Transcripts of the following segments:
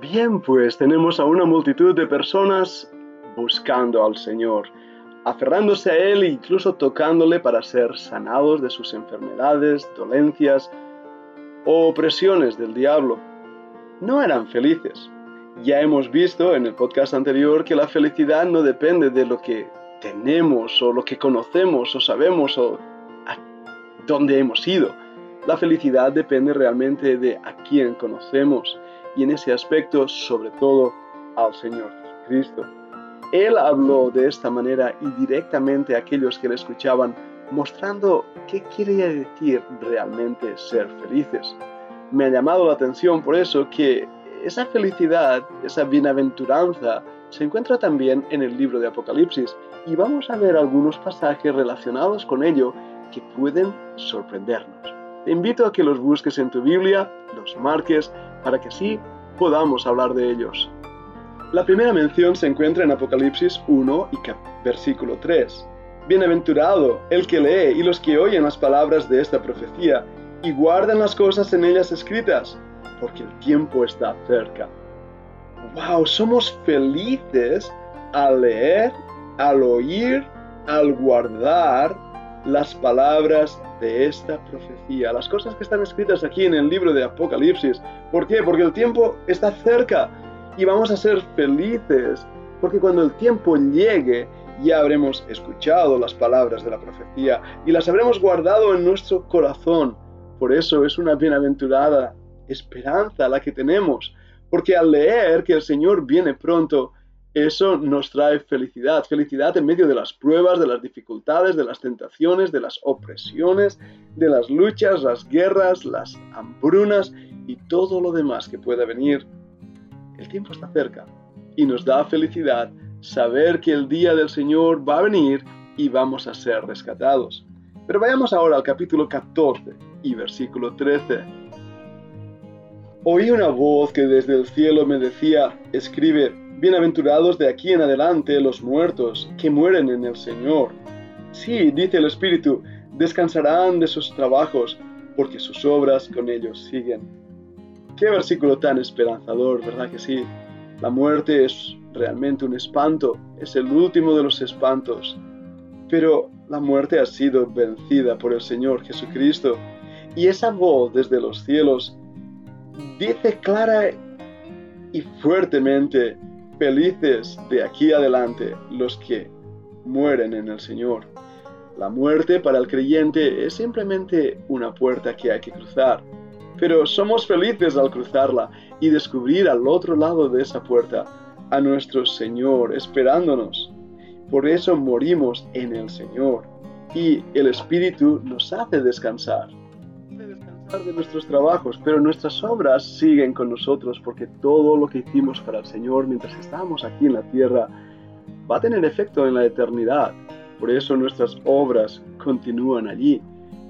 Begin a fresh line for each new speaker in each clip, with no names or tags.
Bien, pues tenemos a una multitud de personas buscando al Señor, aferrándose a Él e incluso tocándole para ser sanados de sus enfermedades, dolencias o opresiones del diablo. No eran felices. Ya hemos visto en el podcast anterior que la felicidad no depende de lo que tenemos o lo que conocemos o sabemos o dónde hemos ido. La felicidad depende realmente de a quién conocemos y en ese aspecto sobre todo al Señor Jesucristo. Él habló de esta manera y directamente a aquellos que le escuchaban, mostrando qué quería decir realmente ser felices. Me ha llamado la atención por eso que esa felicidad, esa bienaventuranza, se encuentra también en el libro de Apocalipsis y vamos a ver algunos pasajes relacionados con ello que pueden sorprendernos. Te invito a que los busques en tu Biblia, los marques, para que así podamos hablar de ellos. La primera mención se encuentra en Apocalipsis 1 y versículo 3. Bienaventurado el que lee y los que oyen las palabras de esta profecía y guardan las cosas en ellas escritas, porque el tiempo está cerca. ¡Wow! Somos felices al leer, al oír, al guardar las palabras de esta profecía, las cosas que están escritas aquí en el libro de Apocalipsis. ¿Por qué? Porque el tiempo está cerca y vamos a ser felices, porque cuando el tiempo llegue ya habremos escuchado las palabras de la profecía y las habremos guardado en nuestro corazón. Por eso es una bienaventurada esperanza la que tenemos, porque al leer que el Señor viene pronto, eso nos trae felicidad, felicidad en medio de las pruebas, de las dificultades, de las tentaciones, de las opresiones, de las luchas, las guerras, las hambrunas y todo lo demás que pueda venir. El tiempo está cerca y nos da felicidad saber que el día del Señor va a venir y vamos a ser rescatados. Pero vayamos ahora al capítulo 14 y versículo 13. Oí una voz que desde el cielo me decía, escribe, Bienaventurados de aquí en adelante los muertos que mueren en el Señor. Sí, dice el Espíritu, descansarán de sus trabajos, porque sus obras con ellos siguen. Qué versículo tan esperanzador, ¿verdad que sí? La muerte es realmente un espanto, es el último de los espantos. Pero la muerte ha sido vencida por el Señor Jesucristo. Y esa voz desde los cielos dice clara y fuertemente, felices de aquí adelante los que mueren en el Señor. La muerte para el creyente es simplemente una puerta que hay que cruzar, pero somos felices al cruzarla y descubrir al otro lado de esa puerta a nuestro Señor esperándonos. Por eso morimos en el Señor y el Espíritu nos hace descansar de nuestros trabajos, pero nuestras obras siguen con nosotros porque todo lo que hicimos para el Señor mientras estábamos aquí en la tierra va a tener efecto en la eternidad. Por eso nuestras obras continúan allí.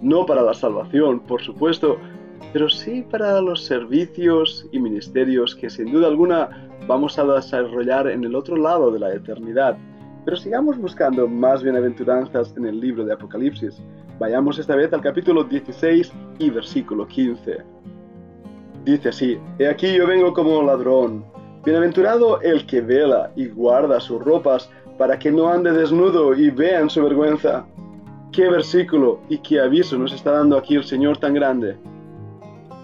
No para la salvación, por supuesto, pero sí para los servicios y ministerios que sin duda alguna vamos a desarrollar en el otro lado de la eternidad. Pero sigamos buscando más bienaventuranzas en el libro de Apocalipsis. Vayamos esta vez al capítulo 16 y versículo 15. Dice así, He aquí yo vengo como ladrón. Bienaventurado el que vela y guarda sus ropas para que no ande desnudo y vean su vergüenza. Qué versículo y qué aviso nos está dando aquí el Señor tan grande.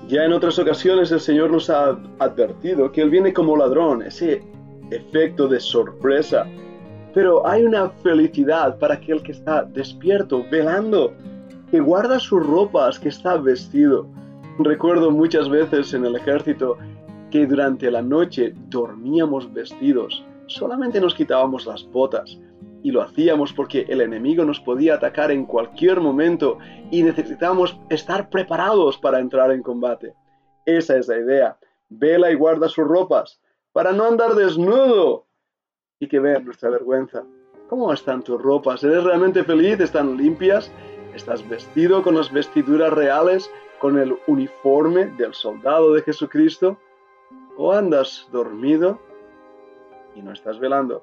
Ya en otras ocasiones el Señor nos ha advertido que Él viene como ladrón, ese efecto de sorpresa pero hay una felicidad para aquel que está despierto, velando, que guarda sus ropas, que está vestido. Recuerdo muchas veces en el ejército que durante la noche dormíamos vestidos, solamente nos quitábamos las botas y lo hacíamos porque el enemigo nos podía atacar en cualquier momento y necesitábamos estar preparados para entrar en combate. Esa es la idea. Vela y guarda sus ropas para no andar desnudo y que ver nuestra vergüenza. ¿Cómo están tus ropas? ¿Eres realmente feliz? ¿Están limpias? ¿Estás vestido con las vestiduras reales, con el uniforme del soldado de Jesucristo? ¿O andas dormido y no estás velando?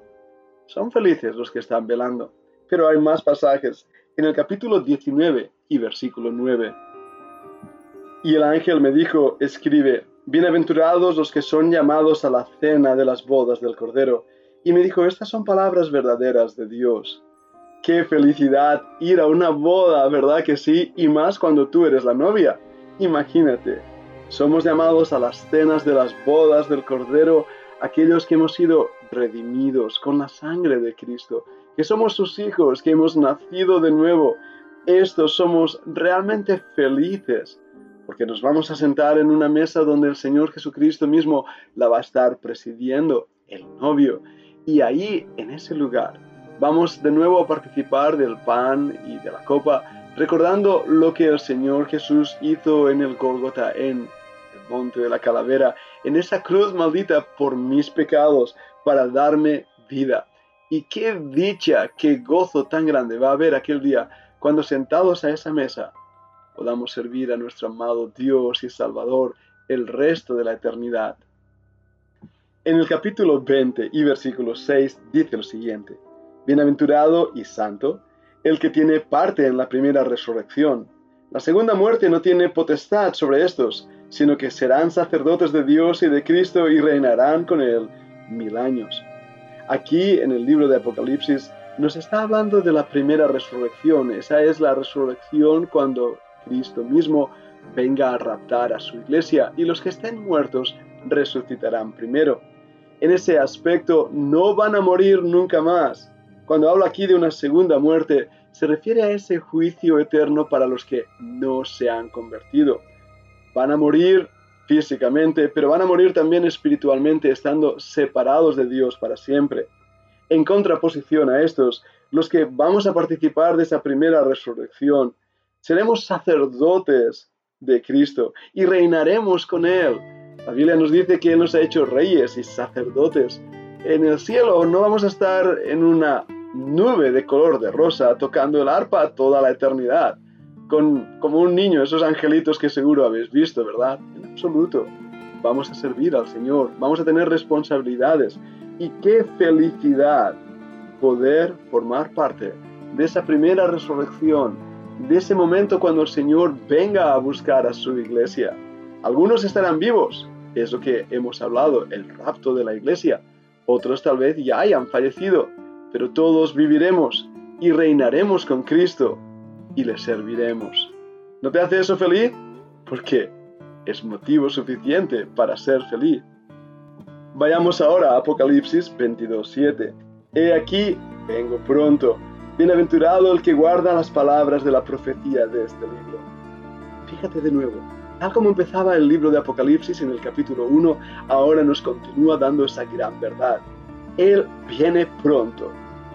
Son felices los que están velando. Pero hay más pasajes. En el capítulo 19 y versículo 9. Y el ángel me dijo, escribe, bienaventurados los que son llamados a la cena de las bodas del Cordero. Y me dijo, estas son palabras verdaderas de Dios. Qué felicidad ir a una boda, ¿verdad que sí? Y más cuando tú eres la novia. Imagínate, somos llamados a las cenas de las bodas del Cordero, aquellos que hemos sido redimidos con la sangre de Cristo, que somos sus hijos, que hemos nacido de nuevo. Estos somos realmente felices, porque nos vamos a sentar en una mesa donde el Señor Jesucristo mismo la va a estar presidiendo, el novio. Y ahí, en ese lugar, vamos de nuevo a participar del pan y de la copa, recordando lo que el Señor Jesús hizo en el Gólgota, en el monte de la calavera, en esa cruz maldita por mis pecados, para darme vida. Y qué dicha, qué gozo tan grande va a haber aquel día cuando sentados a esa mesa podamos servir a nuestro amado Dios y Salvador el resto de la eternidad. En el capítulo 20 y versículo 6 dice lo siguiente, Bienaventurado y santo el que tiene parte en la primera resurrección. La segunda muerte no tiene potestad sobre estos, sino que serán sacerdotes de Dios y de Cristo y reinarán con él mil años. Aquí en el libro de Apocalipsis nos está hablando de la primera resurrección. Esa es la resurrección cuando Cristo mismo venga a raptar a su iglesia y los que estén muertos resucitarán primero. En ese aspecto no van a morir nunca más. Cuando hablo aquí de una segunda muerte, se refiere a ese juicio eterno para los que no se han convertido. Van a morir físicamente, pero van a morir también espiritualmente, estando separados de Dios para siempre. En contraposición a estos, los que vamos a participar de esa primera resurrección, seremos sacerdotes de Cristo y reinaremos con Él. La Biblia nos dice que Él nos ha hecho reyes y sacerdotes. En el cielo no vamos a estar en una nube de color de rosa tocando el arpa toda la eternidad, con, como un niño, esos angelitos que seguro habéis visto, ¿verdad? En absoluto. Vamos a servir al Señor, vamos a tener responsabilidades. Y qué felicidad poder formar parte de esa primera resurrección, de ese momento cuando el Señor venga a buscar a su iglesia. Algunos estarán vivos, es lo que hemos hablado, el rapto de la iglesia. Otros tal vez ya hayan fallecido, pero todos viviremos y reinaremos con Cristo y le serviremos. ¿No te hace eso feliz? Porque es motivo suficiente para ser feliz. Vayamos ahora a Apocalipsis 22.7. He aquí, vengo pronto. Bienaventurado el que guarda las palabras de la profecía de este libro. Fíjate de nuevo, tal como empezaba el libro de Apocalipsis en el capítulo 1, ahora nos continúa dando esa gran verdad. Él viene pronto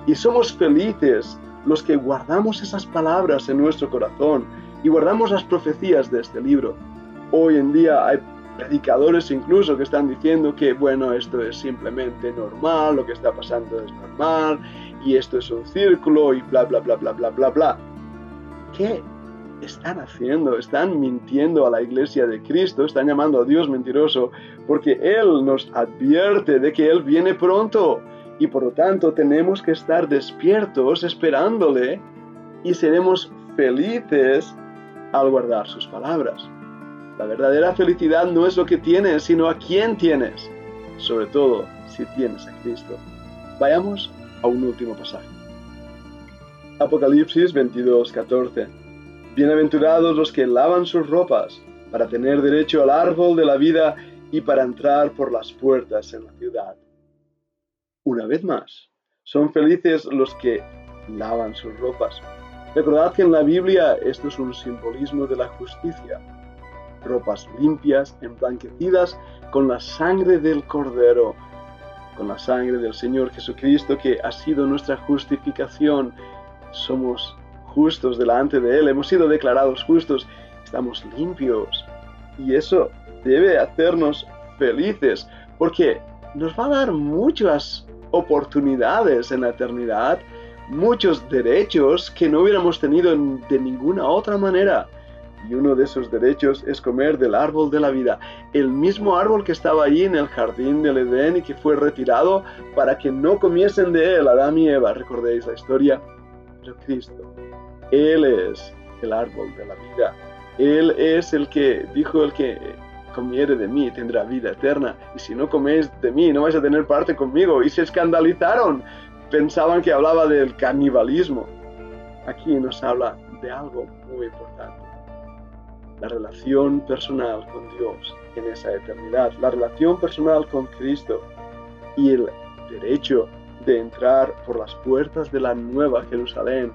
y somos felices los que guardamos esas palabras en nuestro corazón y guardamos las profecías de este libro. Hoy en día hay predicadores incluso que están diciendo que, bueno, esto es simplemente normal, lo que está pasando es normal, y esto es un círculo, y bla, bla, bla, bla, bla, bla, bla. ¿Qué están haciendo? Están mintiendo a la iglesia de Cristo, están llamando a Dios mentiroso, porque Él nos advierte de que Él viene pronto y por lo tanto tenemos que estar despiertos esperándole y seremos felices al guardar sus palabras. La verdadera felicidad no es lo que tienes, sino a quién tienes, sobre todo si tienes a Cristo. Vayamos a un último pasaje. Apocalipsis 22, 14. Bienaventurados los que lavan sus ropas para tener derecho al árbol de la vida y para entrar por las puertas en la ciudad una vez más, son felices los que lavan sus ropas. Recordad que en la Biblia esto es un simbolismo de la justicia. Ropas limpias, emblanquecidas con la sangre del Cordero, con la sangre del Señor Jesucristo que ha sido nuestra justificación. Somos justos delante de Él, hemos sido declarados justos, estamos limpios. Y eso debe hacernos felices, porque nos va a dar muchas oportunidades en la eternidad, muchos derechos que no hubiéramos tenido de ninguna otra manera. Y uno de esos derechos es comer del árbol de la vida, el mismo árbol que estaba allí en el jardín del Edén y que fue retirado para que no comiesen de él Adán y Eva. ¿Recordéis la historia? Pero Cristo, Él es el árbol de la vida. Él es el que dijo el que comiere de mí tendrá vida eterna, y si no coméis de mí no vais a tener parte conmigo. Y se escandalizaron, pensaban que hablaba del canibalismo. Aquí nos habla de algo muy importante, la relación personal con Dios en esa eternidad, la relación personal con Cristo y el derecho de entrar por las puertas de la nueva Jerusalén,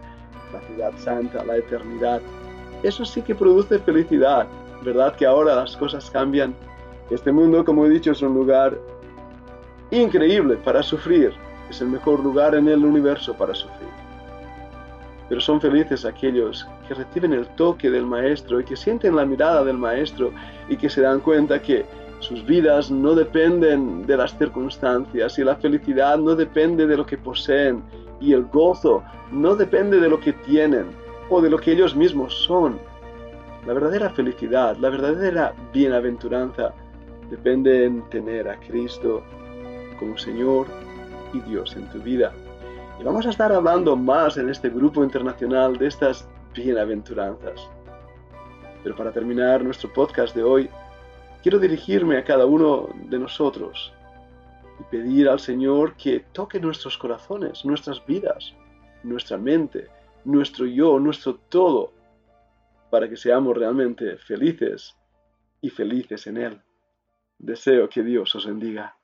la ciudad santa, la eternidad. Eso sí que produce felicidad, ¿verdad? Que ahora las cosas cambian. Este mundo, como he dicho, es un lugar increíble para sufrir. Es el mejor lugar en el universo para sufrir. Pero son felices aquellos que reciben el toque del Maestro y que sienten la mirada del Maestro y que se dan cuenta que sus vidas no dependen de las circunstancias y la felicidad no depende de lo que poseen y el gozo no depende de lo que tienen o de lo que ellos mismos son. La verdadera felicidad, la verdadera bienaventuranza depende en tener a Cristo como Señor y Dios en tu vida. Y vamos a estar hablando más en este grupo internacional de estas bienaventuranzas. Pero para terminar nuestro podcast de hoy, quiero dirigirme a cada uno de nosotros y pedir al Señor que toque nuestros corazones, nuestras vidas, nuestra mente, nuestro yo, nuestro todo, para que seamos realmente felices y felices en Él. Deseo que Dios os bendiga.